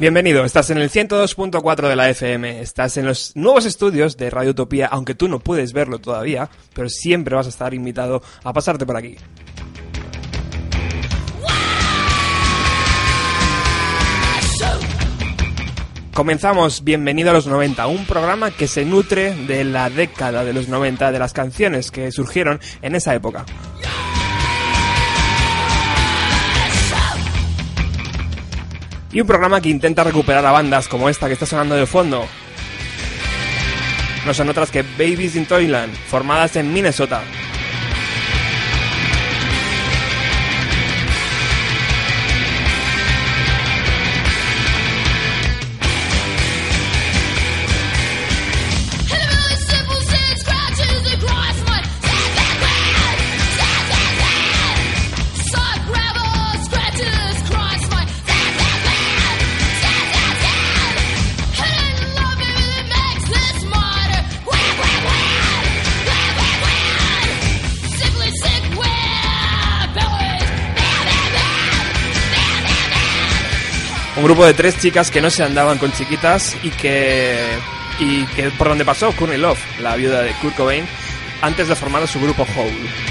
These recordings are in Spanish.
Bienvenido, estás en el 102.4 de la FM, estás en los nuevos estudios de Radio Utopía, aunque tú no puedes verlo todavía, pero siempre vas a estar invitado a pasarte por aquí. Comenzamos Bienvenido a los 90, un programa que se nutre de la década de los 90, de las canciones que surgieron en esa época. Y un programa que intenta recuperar a bandas como esta que está sonando de fondo. No son otras que Babies in Toyland, formadas en Minnesota. Grupo de tres chicas que no se andaban con chiquitas y que y que por donde pasó Courtney Love, la viuda de Kurt Cobain, antes de formar su grupo Hole.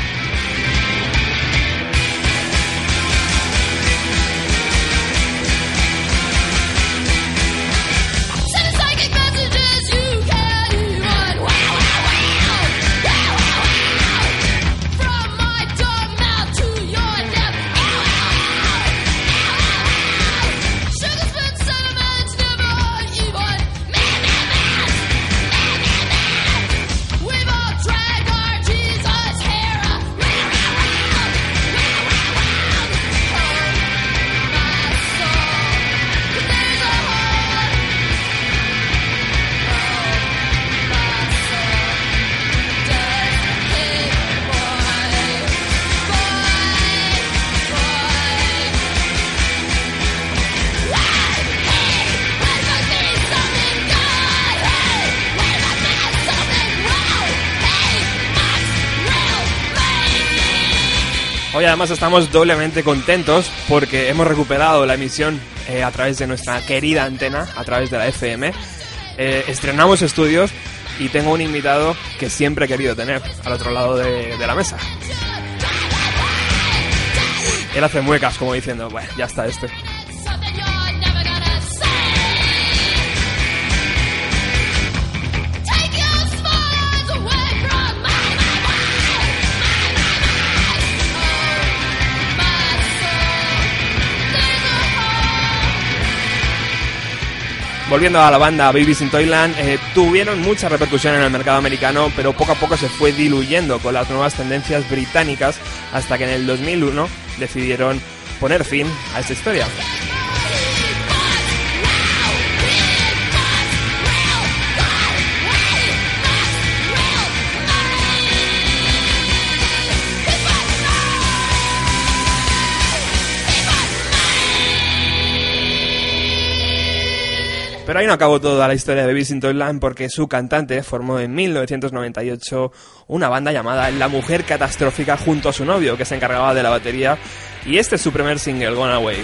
Hoy además estamos doblemente contentos porque hemos recuperado la emisión eh, a través de nuestra querida antena, a través de la FM. Eh, estrenamos estudios y tengo un invitado que siempre he querido tener al otro lado de, de la mesa. Él hace muecas como diciendo, bueno, ya está este. Volviendo a la banda Babies in Toyland, eh, tuvieron mucha repercusión en el mercado americano, pero poco a poco se fue diluyendo con las nuevas tendencias británicas hasta que en el 2001 decidieron poner fin a esta historia. Pero ahí no acabó toda la historia de Baby in Toyland porque su cantante formó en 1998 una banda llamada La Mujer Catastrófica junto a su novio que se encargaba de la batería y este es su primer single, Gone Away.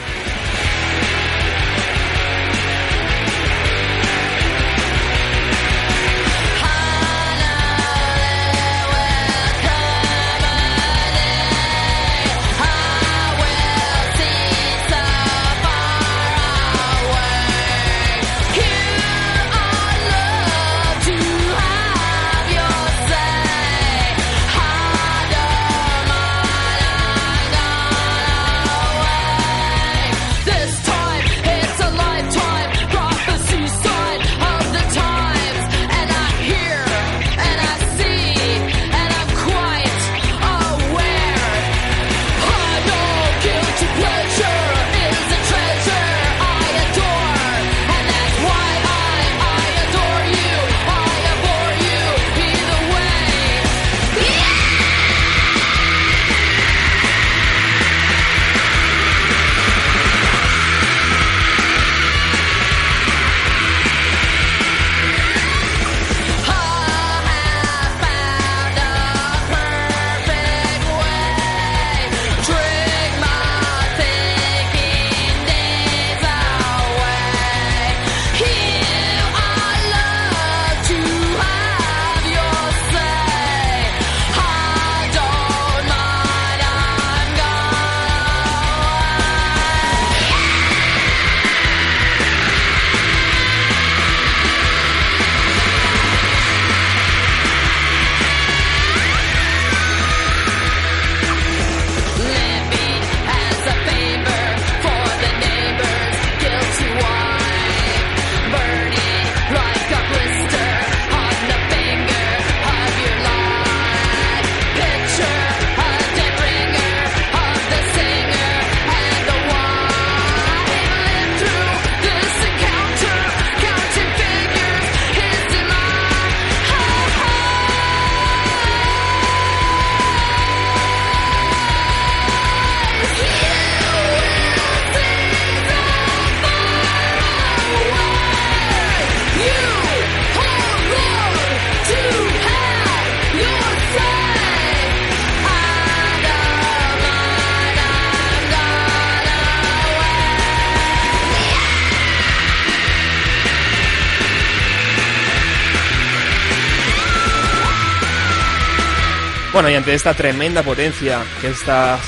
Bueno, y ante esta tremenda potencia que esta,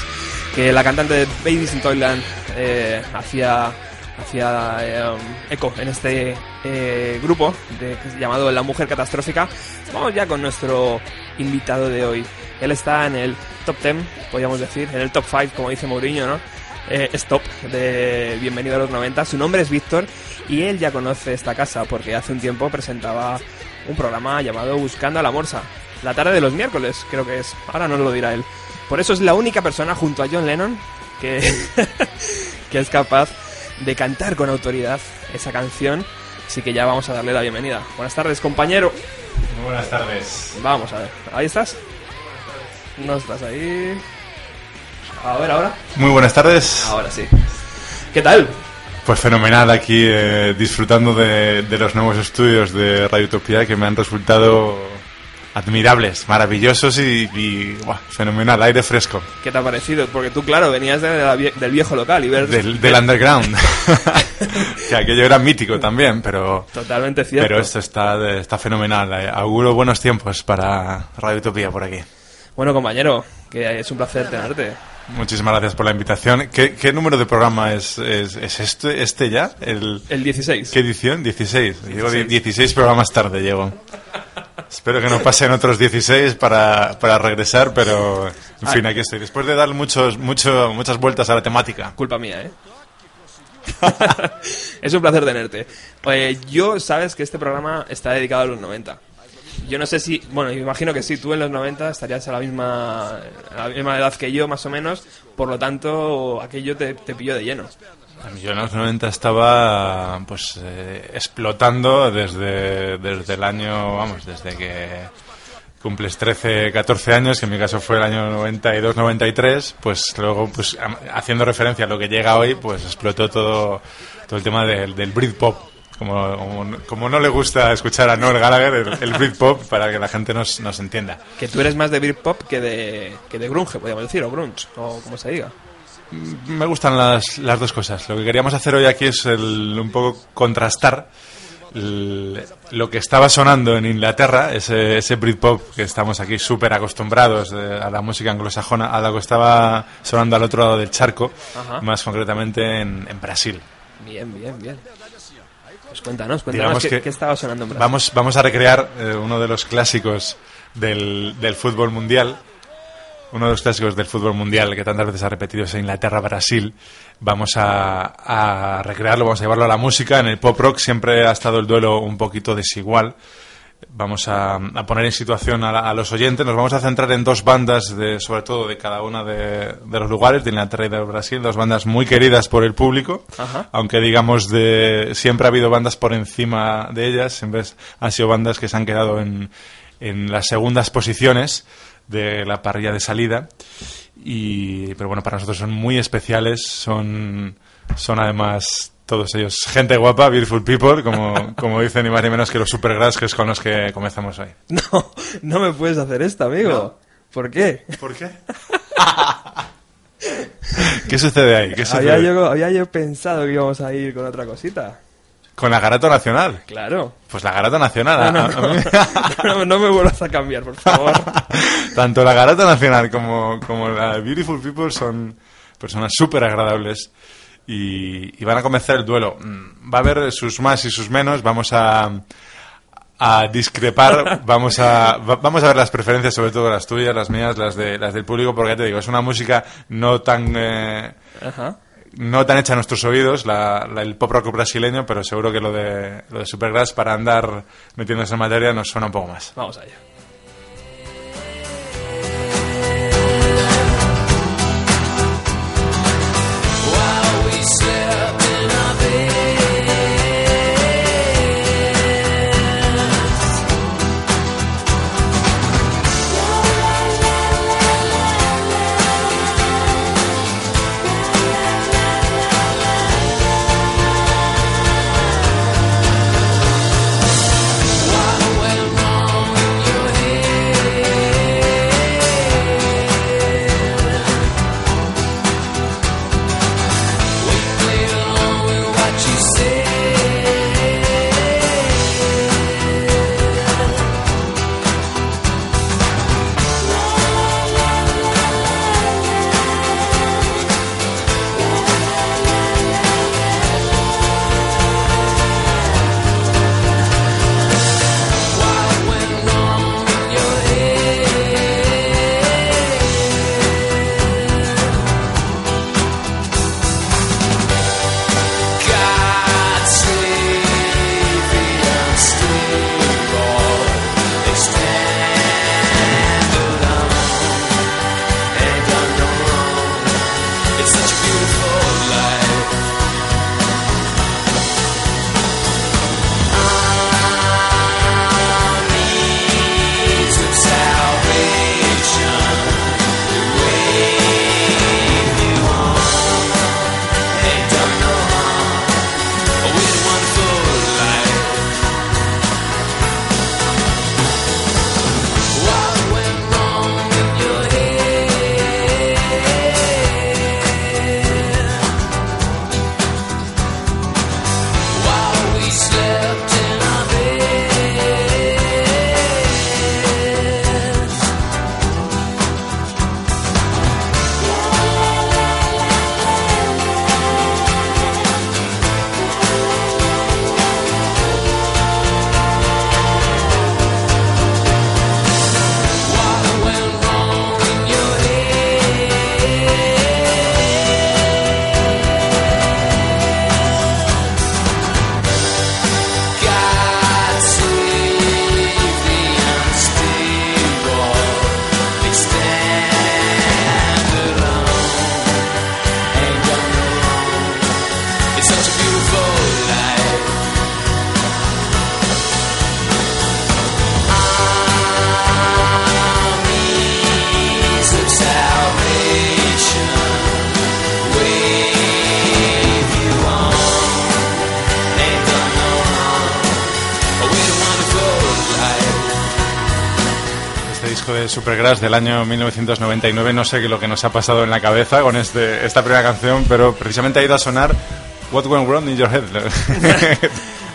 que la cantante de Babies in Toyland eh, hacía, hacía eh, eco en este eh, grupo de, llamado La Mujer Catastrófica, vamos ya con nuestro invitado de hoy. Él está en el top 10, podríamos decir, en el top 5, como dice Mourinho, ¿no? Eh, stop de Bienvenido a los 90. Su nombre es Víctor y él ya conoce esta casa porque hace un tiempo presentaba un programa llamado Buscando a la Morsa. La tarde de los miércoles, creo que es. Ahora no lo dirá él. Por eso es la única persona junto a John Lennon que, que es capaz de cantar con autoridad esa canción. Así que ya vamos a darle la bienvenida. Buenas tardes, compañero. Muy buenas tardes. Vamos a ver. ¿Ahí estás? No estás ahí. A ver, ahora. Muy buenas tardes. Ahora sí. ¿Qué tal? Pues fenomenal aquí, eh, disfrutando de, de los nuevos estudios de Radio Utopía que me han resultado admirables, maravillosos y, y, buah, fenomenal, aire fresco. ¿Qué te ha parecido? Porque tú, claro, venías de la del viejo local y ver... Del, del underground. que aquello era mítico también, pero, Totalmente cierto. pero esto está, está fenomenal. Eh, Auguro buenos tiempos para Radio Utopía por aquí. Bueno, compañero, que es un placer tenerte. Muchísimas gracias por la invitación. ¿Qué, qué número de programa es, es, es este, este ya? El, El 16. ¿Qué edición? 16. Llego die- 16 programas tarde, llego. Espero que no pasen otros 16 para, para regresar, pero en fin, aquí estoy. Después de dar muchos, mucho, muchas vueltas a la temática. Culpa mía, ¿eh? es un placer tenerte. Eh, yo, sabes que este programa está dedicado a los 90. Yo no sé si, bueno, imagino que sí, tú en los 90 estarías a la misma, a la misma edad que yo, más o menos, por lo tanto, aquello te, te pilló de lleno. Yo en los 90 estaba pues eh, explotando desde, desde el año, vamos, desde que cumples 13, 14 años, que en mi caso fue el año 92, 93, pues luego, pues haciendo referencia a lo que llega hoy, pues explotó todo, todo el tema del, del Britpop. Como, como, como no le gusta escuchar a Noel Gallagher, el, el Britpop, para que la gente nos, nos entienda. Que tú eres más de Britpop que de, que de grunge, podríamos decir, o grunge, o como se diga. Me gustan las, las dos cosas. Lo que queríamos hacer hoy aquí es el- un poco contrastar el- lo que estaba sonando en Inglaterra, ese, ese Britpop que estamos aquí súper acostumbrados eh, a la música anglosajona, a lo que estaba sonando al otro lado del charco, Ajá. más concretamente en, en Brasil. Bien, bien, bien. Pues cuéntanos, cuéntanos qué, que qué estaba sonando en Brasil. Vamos, vamos a recrear eh, uno de los clásicos del, del fútbol mundial. Uno de los clásicos del fútbol mundial que tantas veces ha repetido es Inglaterra-Brasil. Vamos a, a recrearlo, vamos a llevarlo a la música. En el pop rock siempre ha estado el duelo un poquito desigual. Vamos a, a poner en situación a, la- a los oyentes. Nos vamos a centrar en dos bandas, de, sobre todo de cada una de, de los lugares, de Inglaterra y de Brasil. Dos bandas muy queridas por el público Ajá. aunque digamos de siempre ha habido bandas por encima de ellas, siempre han sido bandas que se han quedado en, en las segundas posiciones de la parrilla de salida. Y, pero bueno, para nosotros son muy especiales, son, son además todos ellos gente guapa, beautiful people, como, como dicen ni más ni menos que los supergrass que es con los que comenzamos hoy. No, no me puedes hacer esto, amigo. ¿Por qué? ¿Por qué? ¿Qué sucede ahí? ¿Qué Había yo, había yo pensado que íbamos a ir con otra cosita. Con la Garata Nacional. Claro. Pues la Garata Nacional. No, me vuelvas a cambiar, por favor. Tanto la Garata Nacional como, como la Beautiful People son personas súper agradables y, y van a comenzar el duelo. Mm, Va a haber sus más y sus menos, vamos a, a discrepar, vamos a, va- vamos a ver las preferencias, sobre todo las tuyas, las mías, las, de, las del público, porque ya te digo, es una música no tan... eh, Ajá. No tan hecha a nuestros oídos, la, la- el pop rock brasileño, pero seguro que lo de, lo de Supergrass para andar metiéndose en materia nos suena un poco más. Vamos allá. Supergrass del año 1999. No sé qué lo que nos ha pasado en la cabeza con este, esta primera canción, pero precisamente ha ido a sonar What Went Wrong in Your Head.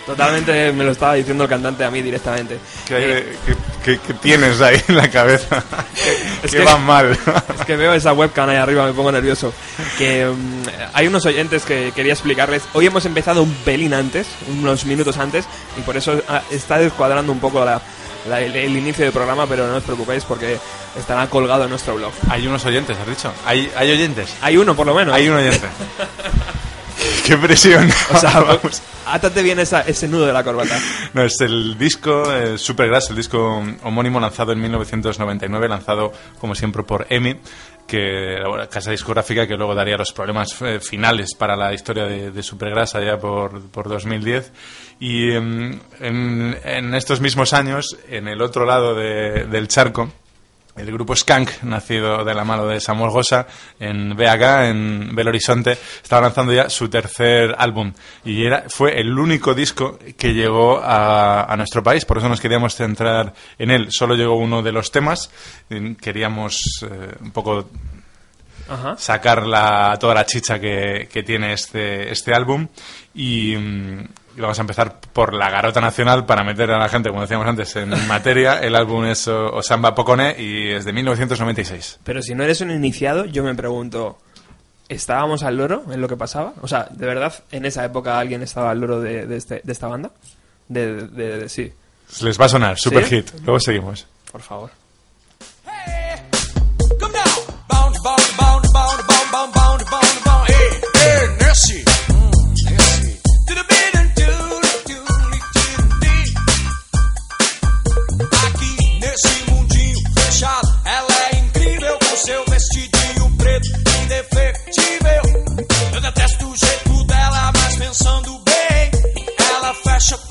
Totalmente me lo estaba diciendo el cantante a mí directamente. ¿Qué, tienes ahí en la cabeza? es que va mal. es que veo esa webcam ahí arriba, me pongo nervioso. Que mm, hay unos oyentes que quería explicarles. Hoy hemos empezado un pelín antes, unos minutos antes, y por eso ah, está descuadrando un poco el, inicio del programa, pero no os preocupéis porque estará colgado en nuestro blog. Hay unos oyentes, has dicho. ¿Hay, hay oyentes? Hay uno, por lo menos. Hay un oyente. ¡Qué presión! O sea, vamos. átate bien ese nudo de la corbata. No, es el disco eh, Supergrass, el disco homónimo lanzado en 1999, lanzado como siempre por EMI, que casa discográfica que luego daría los problemas eh, finales para la historia de, Supergrass allá por, por 2010. Y em, en, estos mismos años, en el otro lado del charco, el grupo Skank, nacido de la mano de Samuel Gosa en BH, en Belo Horizonte, estaba lanzando ya su tercer álbum. Y era, fue el único disco que llegó a, nuestro país, por eso nos queríamos centrar en él. Solo llegó uno de los temas, queríamos eh, un poco sacar la, toda la chicha que, que tiene este, este álbum. Y, y vamos a empezar por la garota nacional para meter a la gente, como decíamos antes, en materia. El álbum es Osamba Pocone y es de 1996. Pero si no eres un iniciado, yo me pregunto, ¿estábamos al loro en lo que pasaba? O sea, ¿de verdad en esa época alguien estaba al loro de, este, de esta banda? De, de, sí. Les va a sonar, super hit. Luego seguimos. Por favor. worship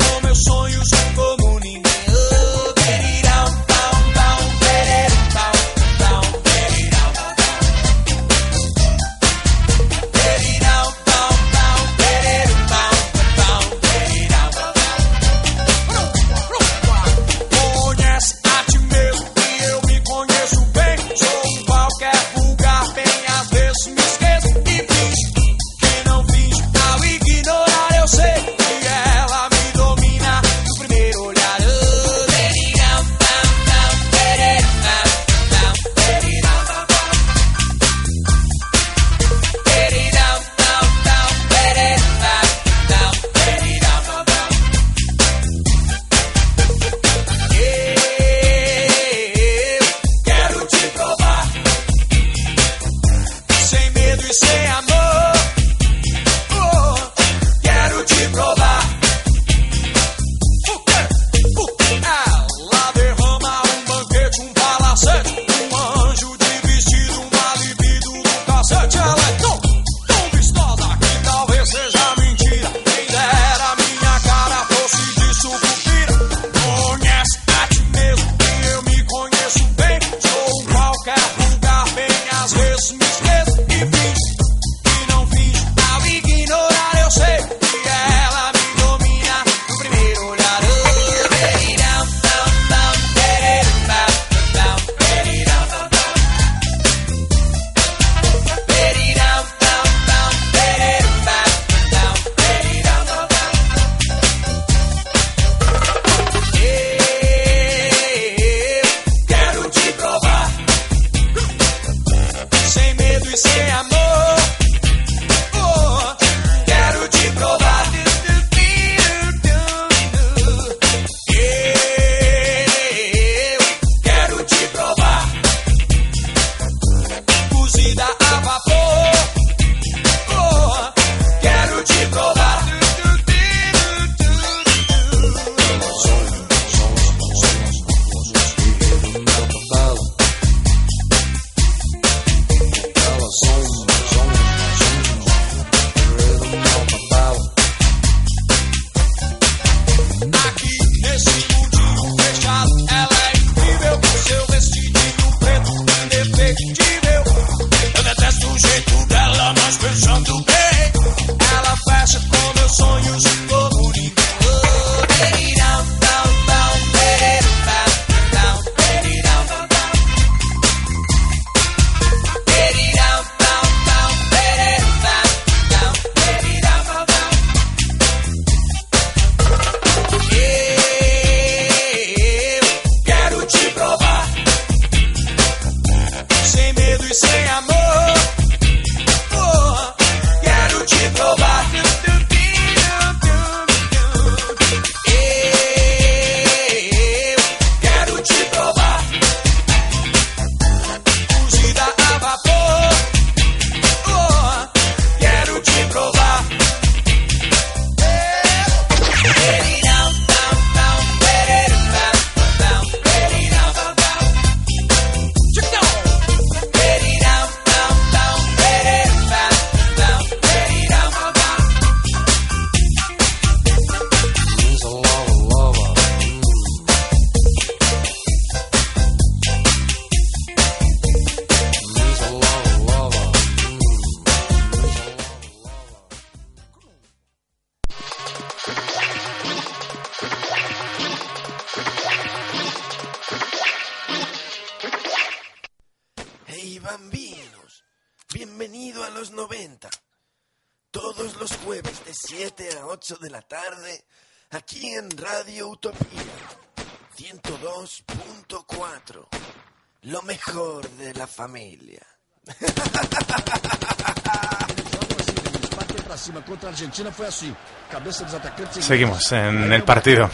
Seguimos en el partido.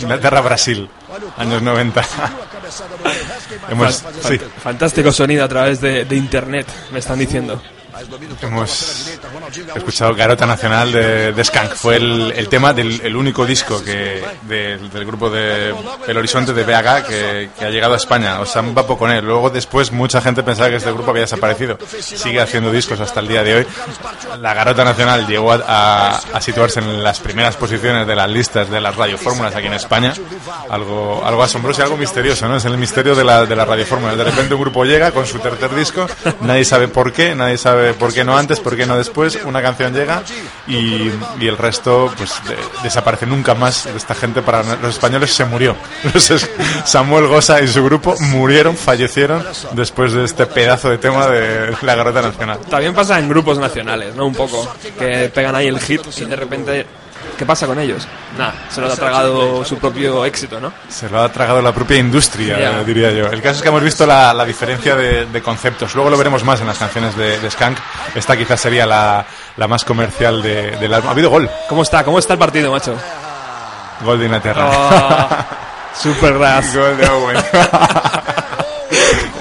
Inglaterra-Brasil, años 90. Hemos, sí, Fantástico sonido a través de, de internet, me están diciendo. Hemos escuchado Garota Nacional de, de Skank. Fue el, tema del el único disco que, del- grupo de El Horizonte de BH que, que ha llegado a España. O sea, va poco con él. Luego después mucha gente pensaba que este grupo había desaparecido. Sigue haciendo discos hasta el día de hoy. La Garota Nacional llegó a, a- a situarse en las primeras posiciones de las listas de las radiofórmulas aquí en España. Algo, algo asombroso y algo misterioso, ¿no? Es el misterio de la, de la radiofórmula. De repente un grupo llega con su tercer disco, nadie sabe por qué, nadie sabe por qué no antes, por qué no después. Una canción llega y, el resto pues de- desaparece nunca más de esta gente. Para los españoles se murió. Entonces, Samuel Gosa y su grupo murieron, fallecieron después de este pedazo de tema de la Garota Nacional. También pasa en grupos nacionales, ¿no? Un poco. Que pegan ahí el hit y de repente. ¿Qué pasa con ellos? Nada, se lo ha tragado su propio éxito, ¿no? Se lo ha tragado la propia industria, Ya. eh, diría yo. El caso es que hemos visto la, la diferencia de, de conceptos. Luego lo veremos más en las canciones de, de Skank. Esta quizás sería la, la más comercial de- del álbum. Ha habido gol. ¿Cómo está? ¿Cómo está el partido, macho? Gol de Inglaterra. Oh, super ras. Gol de Owen.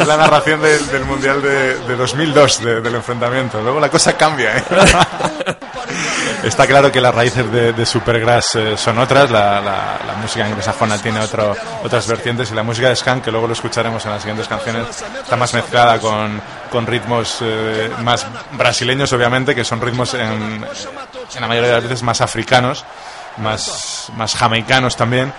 Es la narración del, del Mundial de, de 2002, de- del enfrentamiento. Luego la cosa cambia. ¿eh? Está claro que las raíces de, de Supergrass eh, son otras. La, la- la música anglosajona tiene otro, otras vertientes y la música de Skank, que luego lo escucharemos en las siguientes canciones, está más mezclada con, con ritmos eh, más brasileños, obviamente, que son ritmos en, en la mayoría de las veces más africanos, más, más jamaicanos también.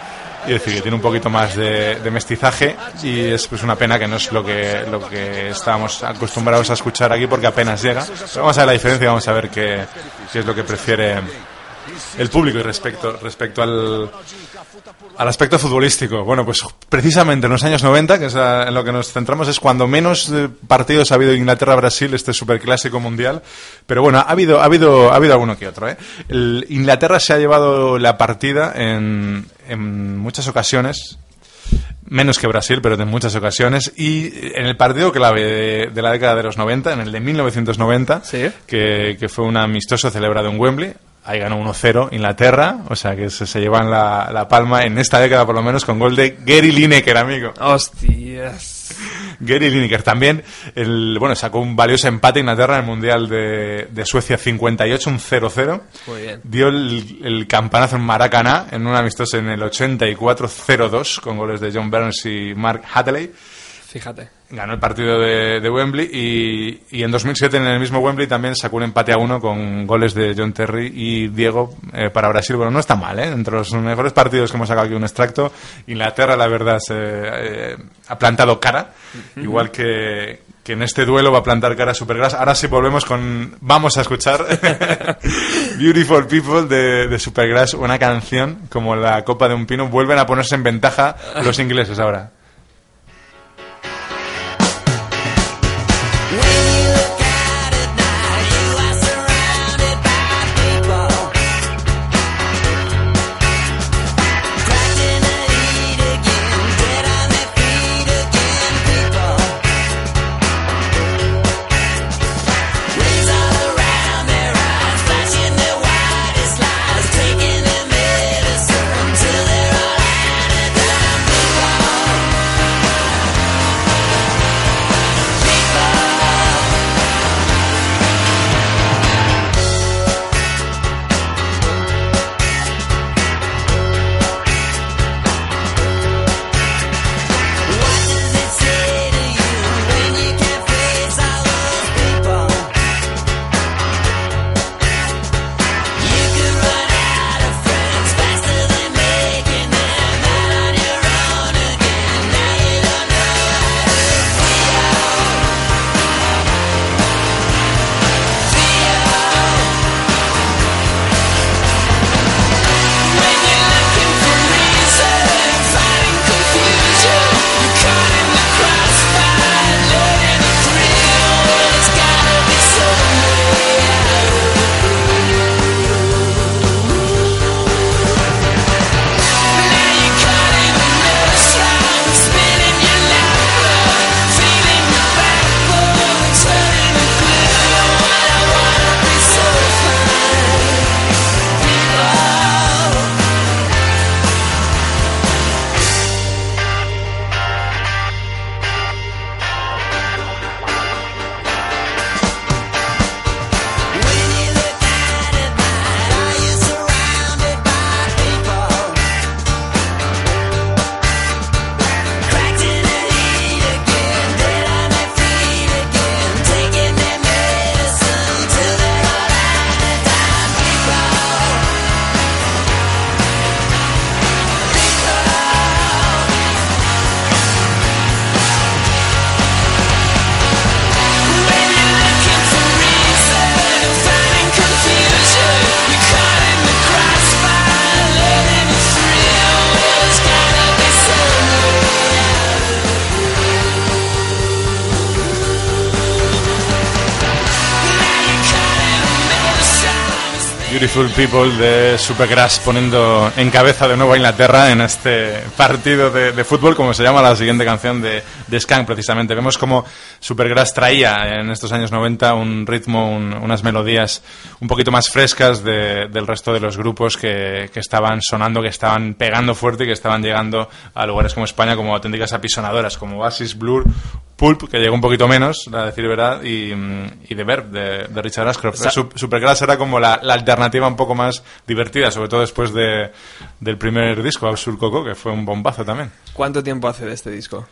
Y decir, que tiene un poquito más de, de mestizaje y es pues una pena que no es lo que, lo que estábamos acostumbrados a escuchar aquí porque apenas llega. Vamos a ver la diferencia vamos a ver qué, qué es lo que prefiere el público respecto, respecto al, al aspecto futbolístico. Bueno, pues precisamente en los años 90, que es a- en lo que nos centramos, es cuando menos eh, partidos ha habido Inglaterra-Brasil, este superclásico mundial. Pero bueno, ha habido, ha habido, ha habido alguno que otro. ¿eh? Inglaterra se ha llevado la partida en, en muchas ocasiones. Menos que Brasil, pero en muchas ocasiones. Y en el partido clave de, de la década de los 90, en el de 1990, Sí. que, que fue un amistoso celebrado en Wembley. Ahí ganó 1-0 Inglaterra, o sea que se, se llevan la, la palma en esta década por lo menos con gol de Gary Lineker, amigo. Hostias. Gary Lineker también, el, bueno, sacó un valioso empate Inglaterra en el Mundial de, de Suecia 58, un 0-0. Muy bien. Dio el, el campanazo en Maracaná en un amistoso en el 84-0-2 con goles de John Burns y Mark Hatley. Fíjate. Ganó el partido de, de Wembley y, y en 2007 en el mismo Wembley también sacó un empate a uno con goles de John Terry y Diego eh, para Brasil. Bueno, no está mal, ¿eh? Entre los mejores partidos que hemos sacado aquí un extracto, Inglaterra, la verdad, se, eh, ha plantado cara, igual que, que en este duelo va a plantar cara Supergrass. Ahora sí volvemos con... Vamos a escuchar Beautiful People de, de Supergrass, una canción como la copa de un pino. Vuelven a ponerse en ventaja los ingleses ahora. Beautiful People de Supergrass poniendo en cabeza de nuevo a Inglaterra en este partido de, fútbol, como se llama la siguiente canción de, de Skank precisamente. Vemos como Supergrass traía en estos años 90 un ritmo, unas melodías un poquito más frescas del resto de los grupos que, que, estaban sonando, que estaban pegando fuerte y que estaban llegando a lugares como España como auténticas apisonadoras, como Oasis, Blur Pulp, que llegó un poquito menos, a decir verdad, y, y The Verb, de, Richard Ashcroft. Supergrass era como la, alternativa un poco más divertida, sobre todo después de, del primer disco, Absurd Coco, que fue un bombazo también. ¿Cuánto tiempo hace de este disco?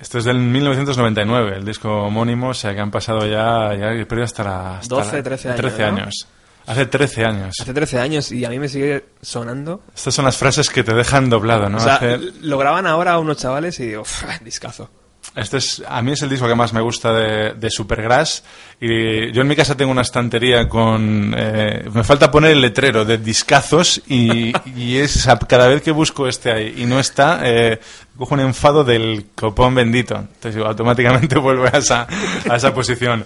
Esto es del 1999, el disco homónimo, o sea que han pasado ya, ya he hasta la... 12, 13 años. 13 años. Hace 13 años. Hace 13 años y a mí me sigue sonando. Estas son las frases que te dejan doblado, ¿no? O sea, lo graban ahora unos chavales y digo, discazo. Este es, a mí es el disco que más me gusta de, de Supergrass. Y yo en mi casa tengo una estantería con. Eh, me falta poner el letrero de discazos y, y es cada vez que busco este ahí y no está, eh, cojo un enfado del copón bendito. Entonces automáticamente vuelvo a esa, a esa posición.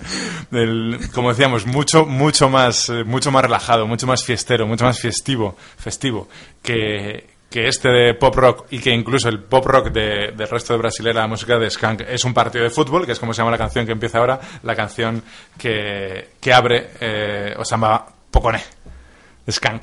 Del, como decíamos, mucho, mucho más, eh, mucho más relajado, mucho más fiestero, mucho más festivo, festivo que que este de pop rock y que incluso el pop rock de, del resto de brasilera, la música de Skank, es un partido de fútbol, que es como se llama la canción que empieza ahora, la canción que, que abre eh, Osama Pocone, Skank.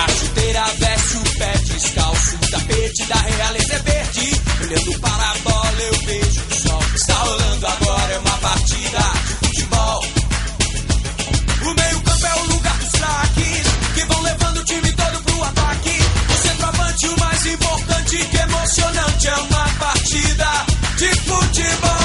A chuteira veste o pé descalço. O tapete da realeza é verde. Olhando para a bola, eu vejo o sol. Está rolando agora é uma partida de futebol. O meio-campo é o lugar dos craques. Que vão levando o time todo pro ataque. O centroavante, o mais importante, que é emocionante é uma partida de futebol.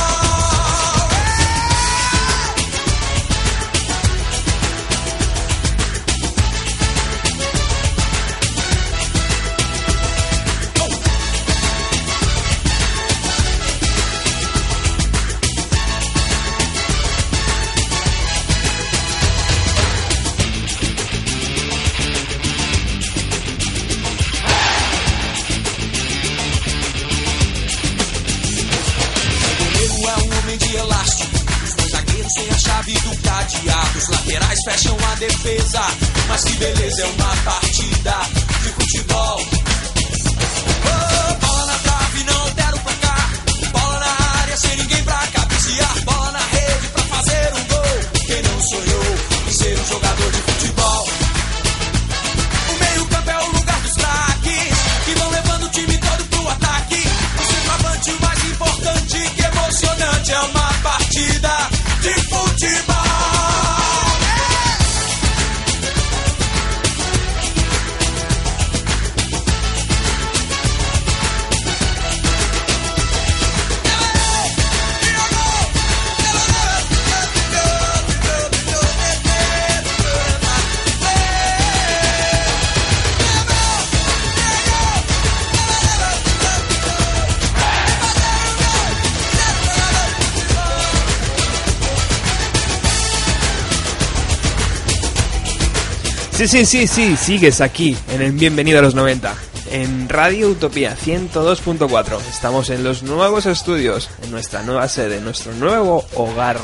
Sí, sí, sí, sí, sigues aquí en el Bienvenido a los 90, en Radio Utopía 102.4. Estamos en los nuevos estudios, en nuestra nueva sede, en nuestro nuevo hogar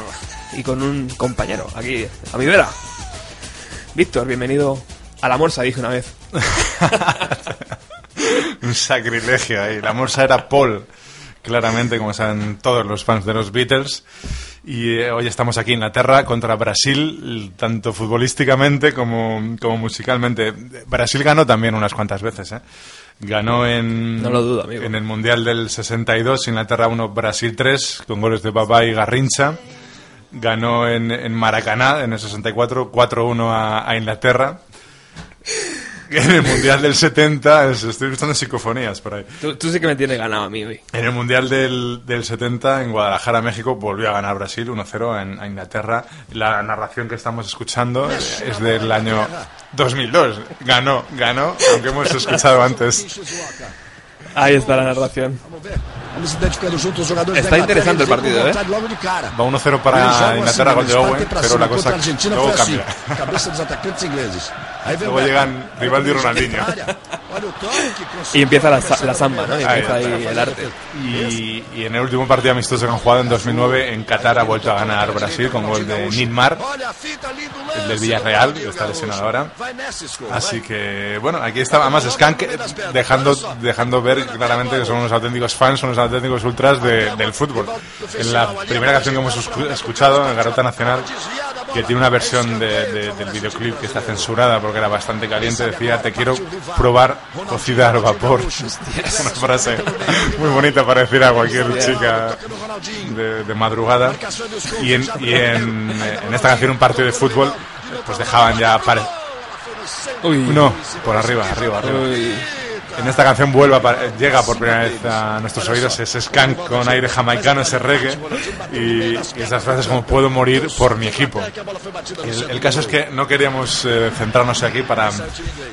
y con un compañero aquí, a mi vera. Víctor, bienvenido a la Morsa, dije una vez. un sacrilegio ahí. La Morsa era Paul, claramente, como saben todos los fans de los Beatles. Y eh, hoy estamos aquí en Inglaterra contra Brasil, tanto futbolísticamente como, como musicalmente. Brasil ganó también unas cuantas veces, ¿eh? Ganó en, No lo dudo, amigo. en el Mundial del 62, Inglaterra 1, Brasil 3, con goles de Babá y Garrincha. Ganó en, en Maracaná en el 64, 4-1 a, a Inglaterra. En el Mundial del 70, es- estoy escuchando psicofonías por ahí. Tú, tú sí que me tienes ganado a mí hoy. En el Mundial del, del 70, en Guadalajara, México, volvió a ganar Brasil 1-0 en, a Inglaterra. La narración que estamos escuchando es del año 2002. Ganó, ganó, aunque hemos escuchado antes. Ahí está la narración. Está interesante el eles partido, ¿eh? Va 1-0 Eles para Inglaterra, gol de Owen, pero la cosa luego cambia. Luego llegan Rivaldi y Ronaldinho. Y empieza la, la samba, ¿no? Y empieza ahí el arte. Y, y en el último partido amistoso que han jugado en 2009, en Qatar ha vuelto a ganar Brasil con gol de Nilmar, el del Villarreal, que está lesionado ahora. Así que, bueno, aquí está, además Skank eh, dejando, dejando ver claramente que son unos auténticos fans, son unos auténticos ultras de- del fútbol. En la primera canción que hemos escu- escuchado, en Garota Nacional, que tiene una versión de- de- del videoclip que está censurada porque era bastante caliente, decía, te quiero probar cocida al vapor. Es una frase muy bonita para decir a cualquier chica de, de madrugada. Y, en, y en, en esta canción, un partido de fútbol, pues dejaban ya... Uy. no, por arriba, arriba, arriba. Uy. En esta canción vuelve a pa- llega por primera vez a nuestros oídos ese skank con aire jamaicano, ese reggae y, y esas frases como puedo morir por mi equipo. El, el caso es que no queríamos eh, centrarnos aquí para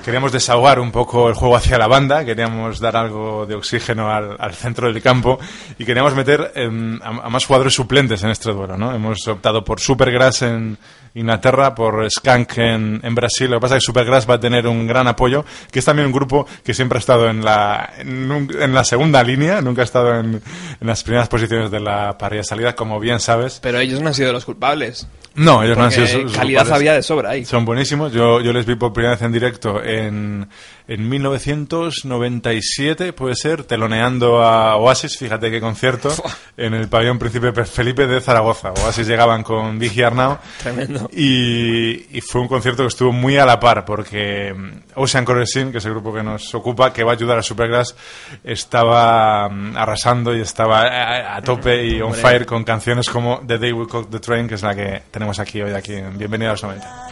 queríamos desahogar un poco el juego hacia la banda, queríamos dar algo de oxígeno al, al centro del campo y queríamos meter em, a, a más jugadores suplentes en este duelo, ¿no? Hemos optado por Supergrass en Inglaterra, por Skank en, en Brasil. Lo que pasa es que Supergrass va a tener un gran apoyo, que es también un grupo que siempre ha estado en la, en, un- en la segunda línea, nunca ha estado en, en las primeras posiciones de la parrilla salida, como bien sabes. Pero ellos no han sido los culpables. No, ellos no han sido sus calidad culpables. había de sobra ahí. Son buenísimos. Yo, yo les vi por primera vez en directo en, en 1997, puede ser, teloneando a Oasis, fíjate qué concierto, en el pabellón Príncipe Felipe de Zaragoza. Oasis llegaban con Digi Arnau. Tremendo. Y, y fue un concierto que estuvo muy a la par, porque mm, Ocean Coresin, que es el grupo que nos ocupa, que va a ayudar a Supergrass, estaba mm, arrasando y estaba a, a tope y on fire con canciones como The Day We Caught the Train, que es la que tenemos aquí hoy, aquí en Bienvenido a los 90.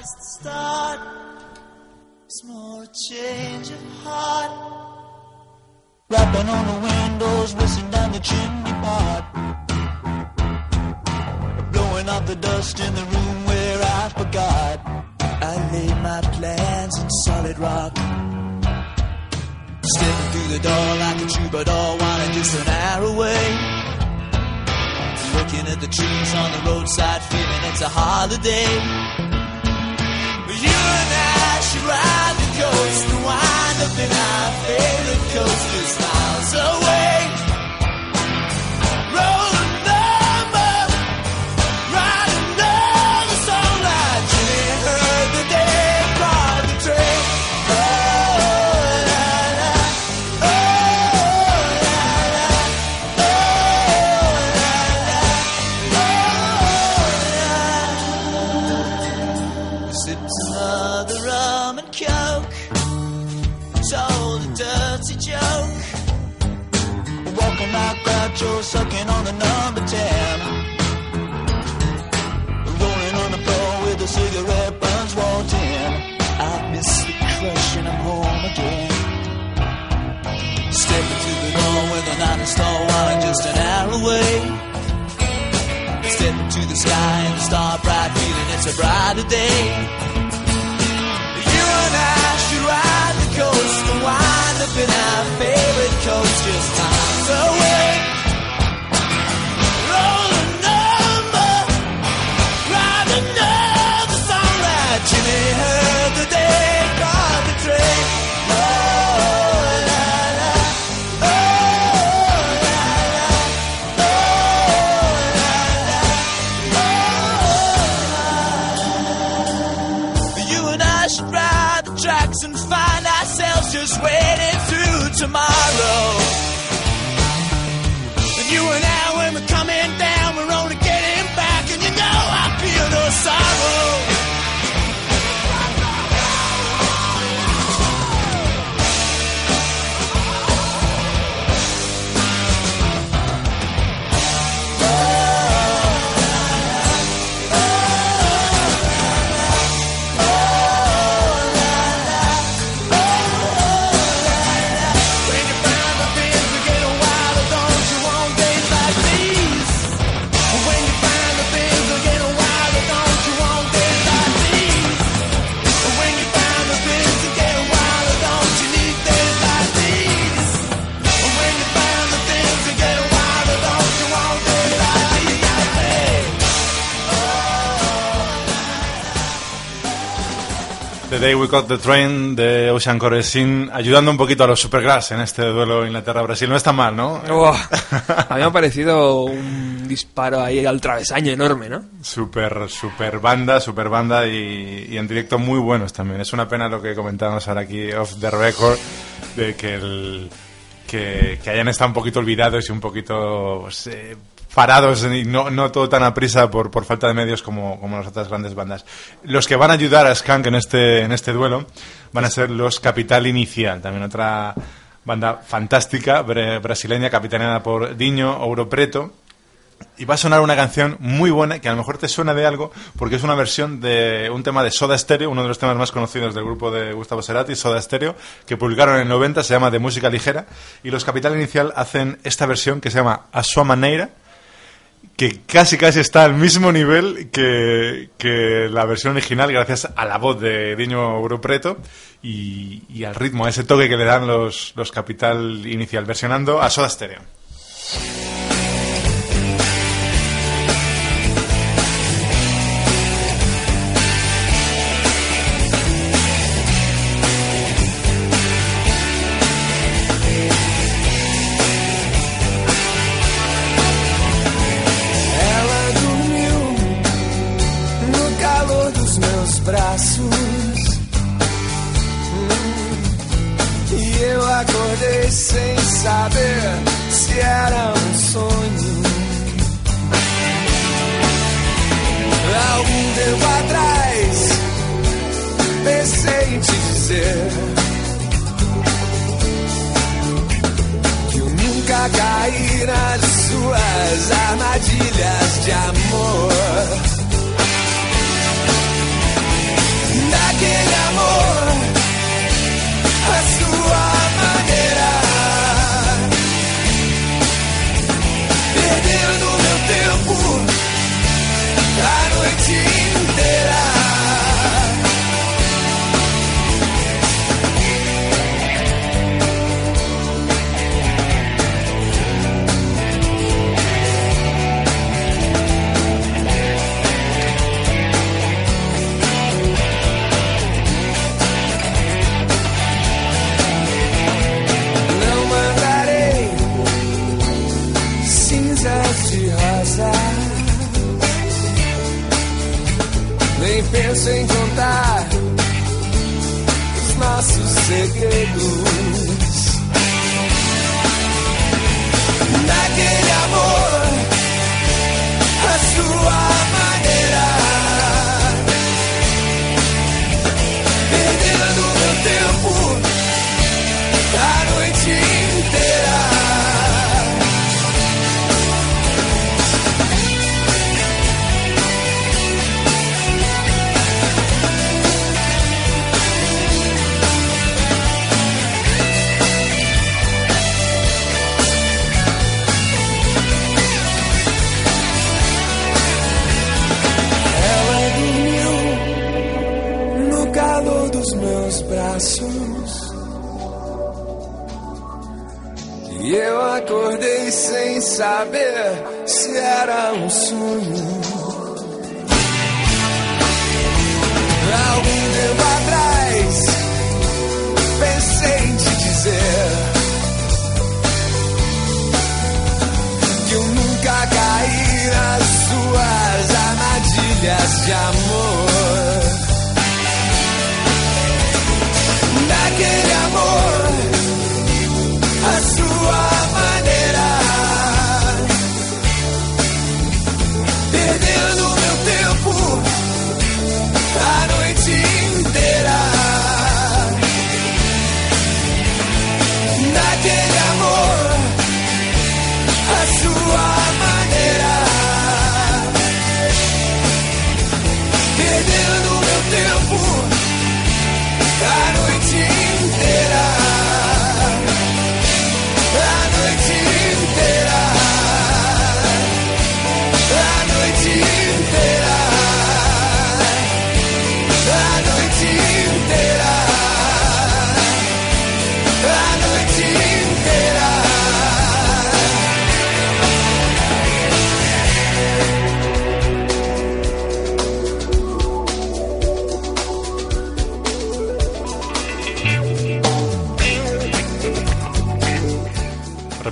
Small change of heart. Rapping on the windows, whistling down the chimney pot. Blowing up the dust in the room where I forgot. I laid my plans in solid rock. Stepping through the door like a troubadour, wanting just an hour away. Looking at the trees on the roadside, feeling it's a holiday. But You and I up in our favorite coast just miles away. Day We Caught the Train de Ocean Corresin, ayudando un poquito a los Supergrass en este duelo Inglaterra-Brasil. No está mal, ¿no? Buah, a mí me ha parecido un disparo ahí al travesaño enorme, ¿no? Super, super banda, super banda y, y en directo muy buenos también. Es una pena lo que comentábamos ahora aquí off the record, de que, el, que, que hayan estado un poquito olvidados y un poquito pues, eh, parados y no, no todo tan a prisa por, por falta de medios como, como las otras grandes bandas. Los que van a ayudar a Skank en este, en este duelo van a ser los Capital Inicial, también otra banda fantástica, brasileña, capitaneada por Diño Ouro Preto. Y va a sonar una canción muy buena que a lo mejor te suena de algo porque es una versión de un tema de Soda Stereo, uno de los temas más conocidos del grupo de Gustavo Cerati, Soda Stereo, que publicaron en el 90, se llama De Música Ligera. Y los Capital Inicial hacen esta versión que se llama A Sua Maneira, que casi casi está al mismo nivel que, que la versión original gracias a la voz de Diño Europreto y, y al ritmo, a ese toque que le dan los, los Capital Inicial, versionando a Soda Stereo.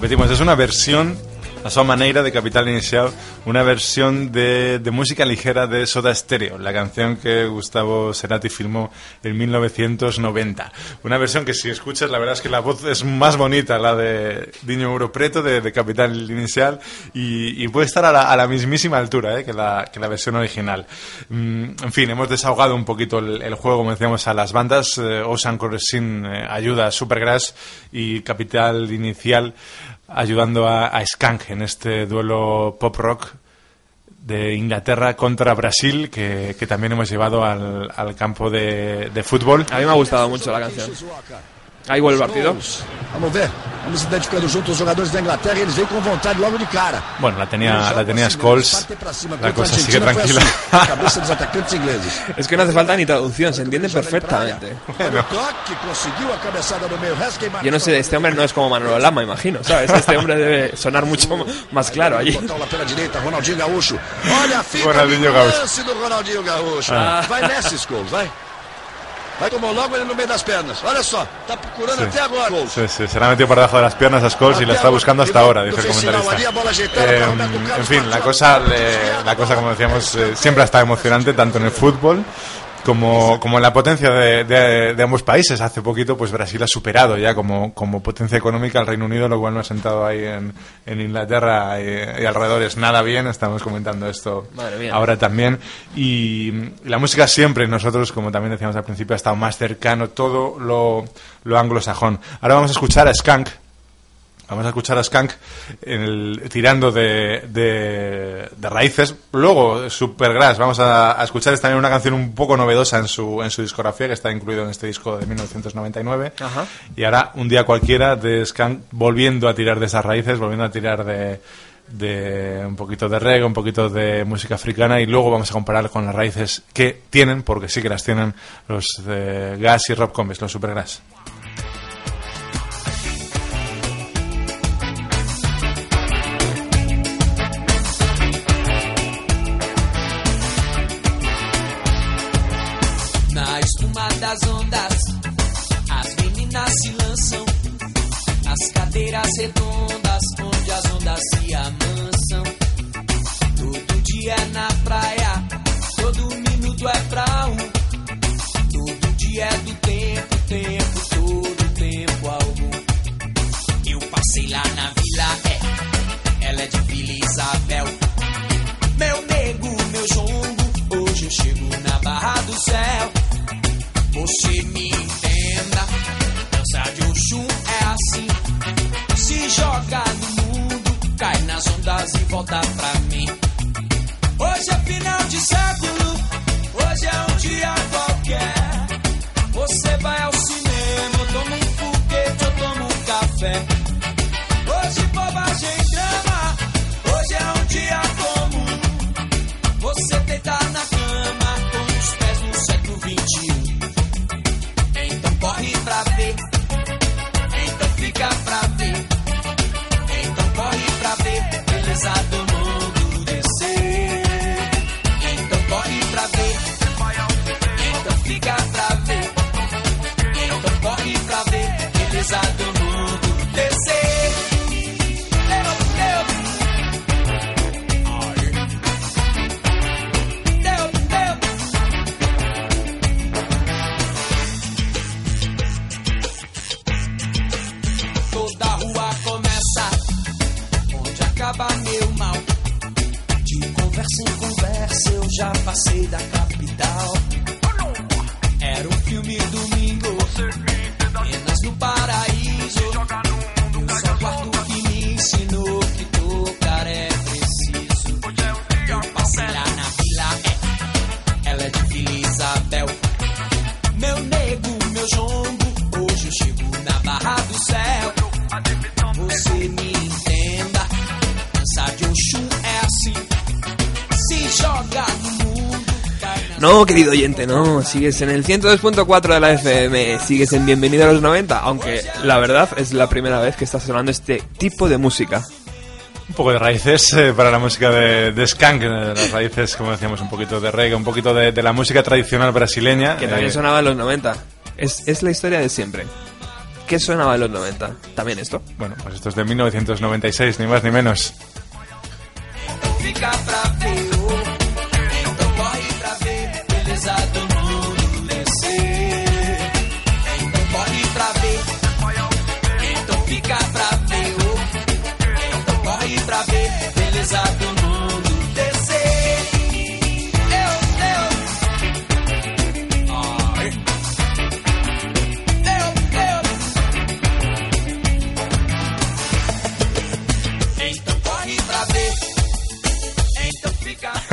Repetimos, es una versión a su manera de Capital Inicial, una versión de, de música ligera de Soda Stereo, la canción que Gustavo Cerati filmó en 1990. Una versión que si escuchas, la verdad es que la voz es más bonita, la de Diño Europreto de, de Capital Inicial, y, puede estar a la, mismísima altura eh, que, la, que la versión original. Mm, en fin, hemos desahogado un poquito el, juego, como decíamos, a las bandas. Eh, Ocean Corresin eh, ayuda Supergrass y Capital Inicial ayudando a, a Skank en este duelo pop rock de Inglaterra contra Brasil que, que también hemos llevado al, al campo de, de fútbol. A mí me ha gustado mucho la canción. Ahí vuelve el partido. Vamos ver. Vamos identificando junto os jogadores da Inglaterra. Eles vêm com vontade logo de cara. Bueno, la tenía, la tenía Scholes. La cosa sigue tranquila. Cabeça dos atacantes ingleses. Es que no hace falta ni traducción, se entiende perfectamente. Olha o toque, conseguiu a cabeçada no meio. Resca e Yo no sé, este hombre no es como Manolo Lama, imagino, ¿sabes? Este hombre debe sonar mucho más claro allí. Ronaldinho Gaúcho. Olha a fita Ronaldinho Gaúcho. Ronaldinho Gaúcho. Vai nessa, Scholes, vai. Vai tomou logo ele no meio das pernas. Olha só, tá procurando Sí. até agora. Sí, sí, se la ha metido por debajo de las piernas a Scholes y la está buscando hasta ahora, dice el comentarista. Eh, en fin, la cosa, la cosa como decíamos, eh, siempre estado emocionante, tanto en el fútbol como, como la potencia de, de- de ambos países. Hace poquito, pues Brasil ha superado ya como, como potencia económica al Reino Unido, lo cual no ha sentado ahí en, en Inglaterra y, y alrededores nada bien. Estamos comentando esto ahora también. Y la música siempre, nosotros, como también decíamos al principio, ha estado más cercano todo lo, lo anglosajón. Ahora vamos a escuchar a Skank. Vamos a escuchar a Skank en el- tirando de, de, de raíces. Luego, Supergrass. Vamos a, a escuchar también una canción un poco novedosa en su, en su discografía, que está incluido en este disco de 1999. Ajá. Y ahora, un día cualquiera de Skank volviendo a tirar de esas raíces, volviendo a tirar de, de un poquito de reggae, un poquito de música africana y luego vamos a comparar con las raíces que tienen, porque sí que las tienen los de Gas y Rob Combs, los Supergrass. se nas ondas e volta pra mim. Hoje é final de século, hoje é um dia qualquer. Você vai ao cinema, eu tomo um foguete, eu tomo um café. Querido oyente, no. Sigues en el 102.4 de la FM. Sigues en Bienvenido a los 90. Aunque la verdad es la primera vez que está sonando este tipo de música. Un poco de raíces eh, para la música de, de Skank, las raíces, como decíamos, un poquito de reggae, un poquito de, de la música tradicional brasileña. Que también eh, sonaba en los 90. Es, es la historia de siempre. ¿Qué sonaba en los 90? ¿También esto? Bueno, pues esto es de 1996, ni más ni menos.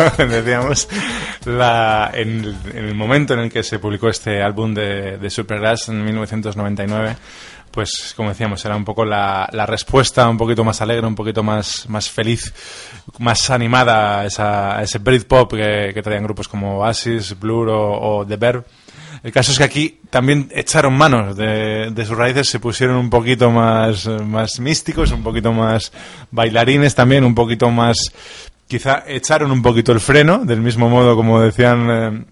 decíamos, la, en, el, en el momento en el que se publicó este álbum de, de Supergrass en 1999, pues como decíamos, era un poco la, la respuesta un poquito más alegre, un poquito más, más feliz, más animada a, esa, a ese Britpop que, que traían grupos como Oasis, Blur o, o The Verb. El caso es que aquí también echaron manos de, de sus raíces, se pusieron un poquito más, más místicos, un poquito más bailarines también, un poquito más quizá echaron un poquito el freno, del mismo modo como decían, eh,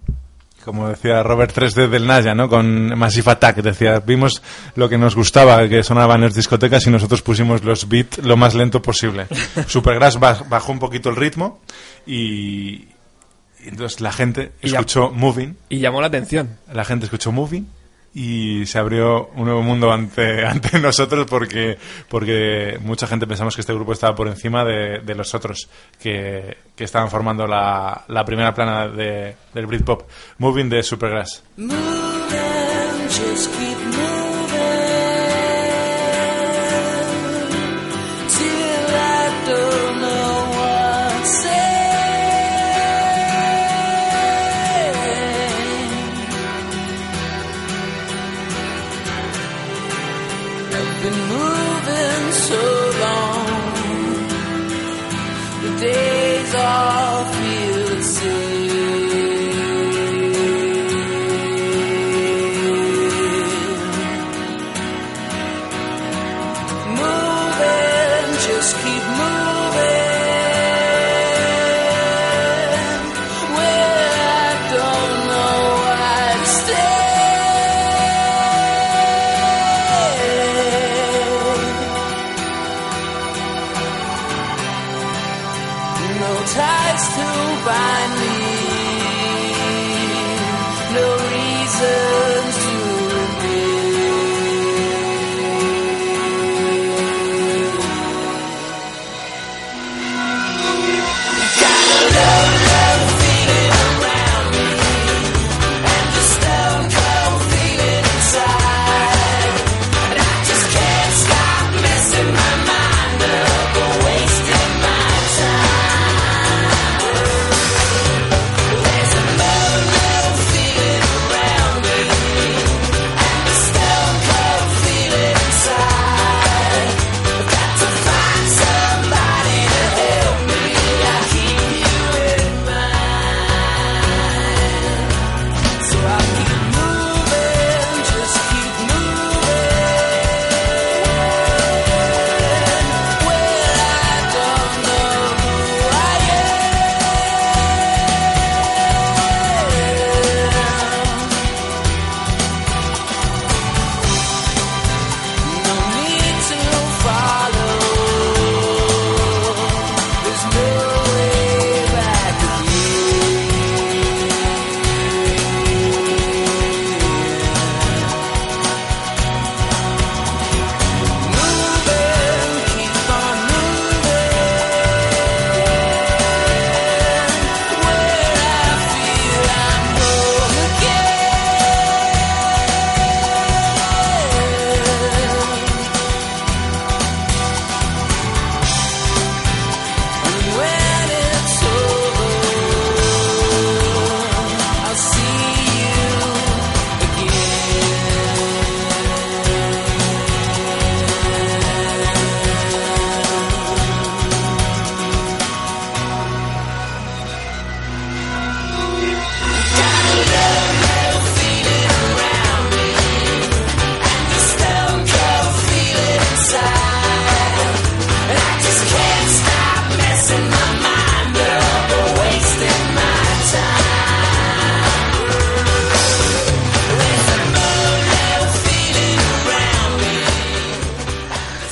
como decía Robert 3D del Naya, ¿no? Con Massive Attack, decía, vimos lo que nos gustaba, que sonaba en las discotecas y nosotros pusimos los beats lo más lento posible. Supergrass baj- bajó un poquito el ritmo y, entonces la gente Y escuchó Moving, Y llamó la atención. la gente escuchó Moving y se abrió un nuevo mundo ante, ante nosotros porque, porque mucha gente pensamos que este grupo estaba por encima de, de los otros que, que estaban formando la, la primera plana de, del Britpop. Moving de Supergrass. Been moving so long, the days all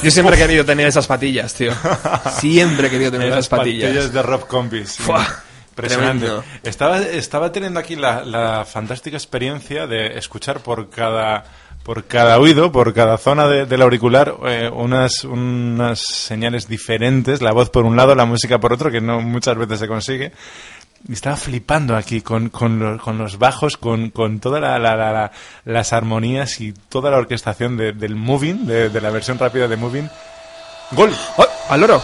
Yo siempre he querido tener esas patillas, tío. Siempre he querido tener esas patillas. de Rob Combis. sí. Impresionante. tremendo. Estaba, estaba teniendo aquí la, la fantástica experiencia de escuchar por cada por cada oído, por cada zona de- del auricular, eh, unas, unas señales diferentes, la voz por un lado, la música por otro, que no muchas veces se consigue. Estaba flipando aquí con, con, los, con los bajos, con, con todas la, la- la- la- las armonías y toda la orquestación de- del Moving, de, de la versión rápida de Moving. ¡Gol! ¡Oh, ¡Al loro!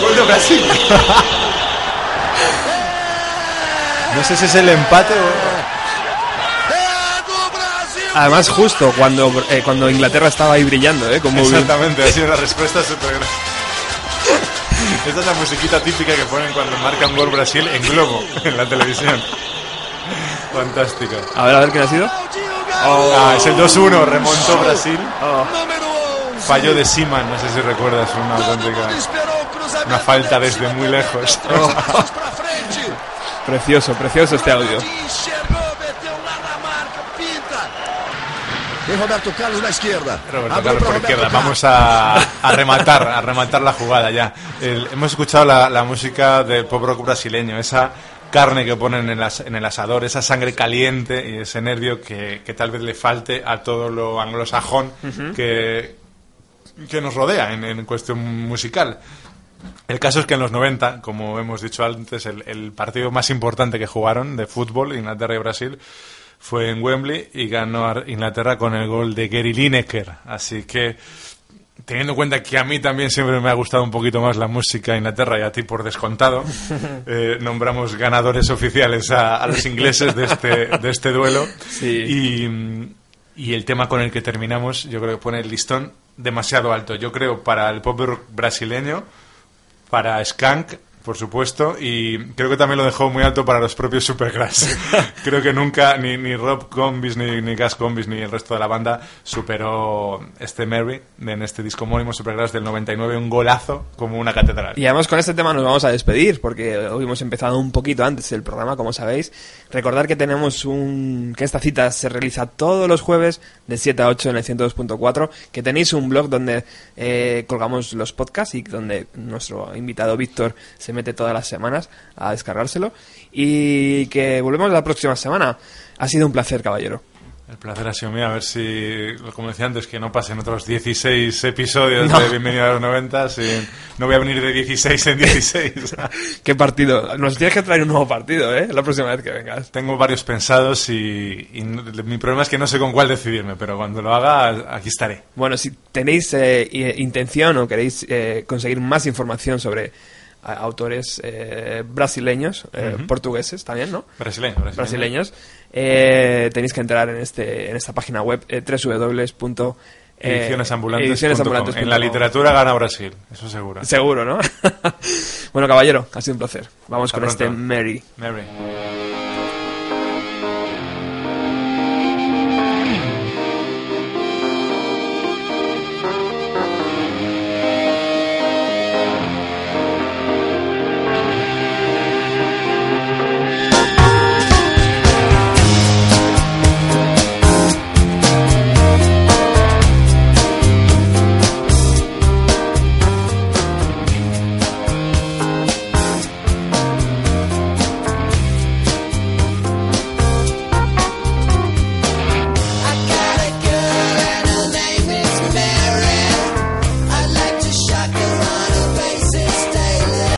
¡Gol de Brasil! no sé si es el empate o... Brasil! Además, justo cuando, eh, cuando Inglaterra estaba ahí brillando, ¿eh? Como Exactamente, ha sido la respuesta súper grande. Esta es la musiquita típica que ponen cuando marca un gol Brasil en globo, en la televisión. Fantástico. A ver, a ver quién ha sido. Ah, es el 2-1, remontó Brasil. 11. Fallo de Siman, no sé si recuerdas, una auténtica... Una falta desde muy lejos. Frente. Precioso, precioso este audio. Tem Roberto Carlos na esquerda. Roberto Carlos por Roberto izquierda. Carlos. Vamos a, a rematar, a rematar la jugada ya. El- hemos escuchado la, la música del pop rock brasileño, esa carne que ponen en el, as- en el asador, esa sangre caliente y ese nervio que, que tal vez le falte a todo lo anglosajón que, que nos rodea en, en cuestión musical. El caso es que en los 90, como hemos dicho antes, el, el partido más importante que jugaron de fútbol, Inglaterra y Brasil, fue en Wembley y ganó a Inglaterra con el gol de Gary Lineker. Así que, teniendo en cuenta que a mí también siempre me ha gustado un poquito más la música Inglaterra y a ti por descontado, eh, nombramos ganadores oficiales a, a los ingleses de este, de este duelo. Sí. Y, y el tema con el que terminamos, yo creo que pone el listón demasiado alto. Yo creo para el pop brasileño, para Skank, por supuesto, y creo que también lo dejó muy alto para los propios Supergrass. creo que nunca ni, ni Rob Combis, ni, ni Gas Combis, ni el resto de la banda superó este Mary en este disco homónimo Supergrass del 99, un golazo como una catedral. Y además con este tema nos vamos a despedir, porque hoy hemos empezado un poquito antes el programa, como sabéis. Recordar que tenemos un... que esta cita se realiza todos los jueves de 7 a 8 en el 102.4, que tenéis un blog donde eh, colgamos los podcasts y donde nuestro invitado Víctor se mete todas las semanas a descargárselo. Y que volvemos la próxima semana. Ha sido un placer, caballero. El placer ha sido mío, a ver si, como decía antes, que no pasen otros 16 episodios No. de Bienvenido a los 90. sin- no voy a venir de 16 en 16. ¿Qué partido? Nos tienes que traer un nuevo partido, ¿eh? La próxima vez que vengas. Tengo varios pensados y, y mi problema es que no sé con cuál decidirme, pero cuando lo haga, aquí estaré. Bueno, si tenéis eh, intención o queréis eh, conseguir más información sobre autores eh, brasileños, eh, portugueses también, ¿no? Brasileño, brasileño. Brasileños, eh, tenéis que entrar en este en esta página web eh, www. Edicionesambulantes.com. En la literatura gana Brasil, eso seguro. Seguro, ¿no? bueno, caballero, ha sido un placer. Vamos Hasta con este. Mary. Mary.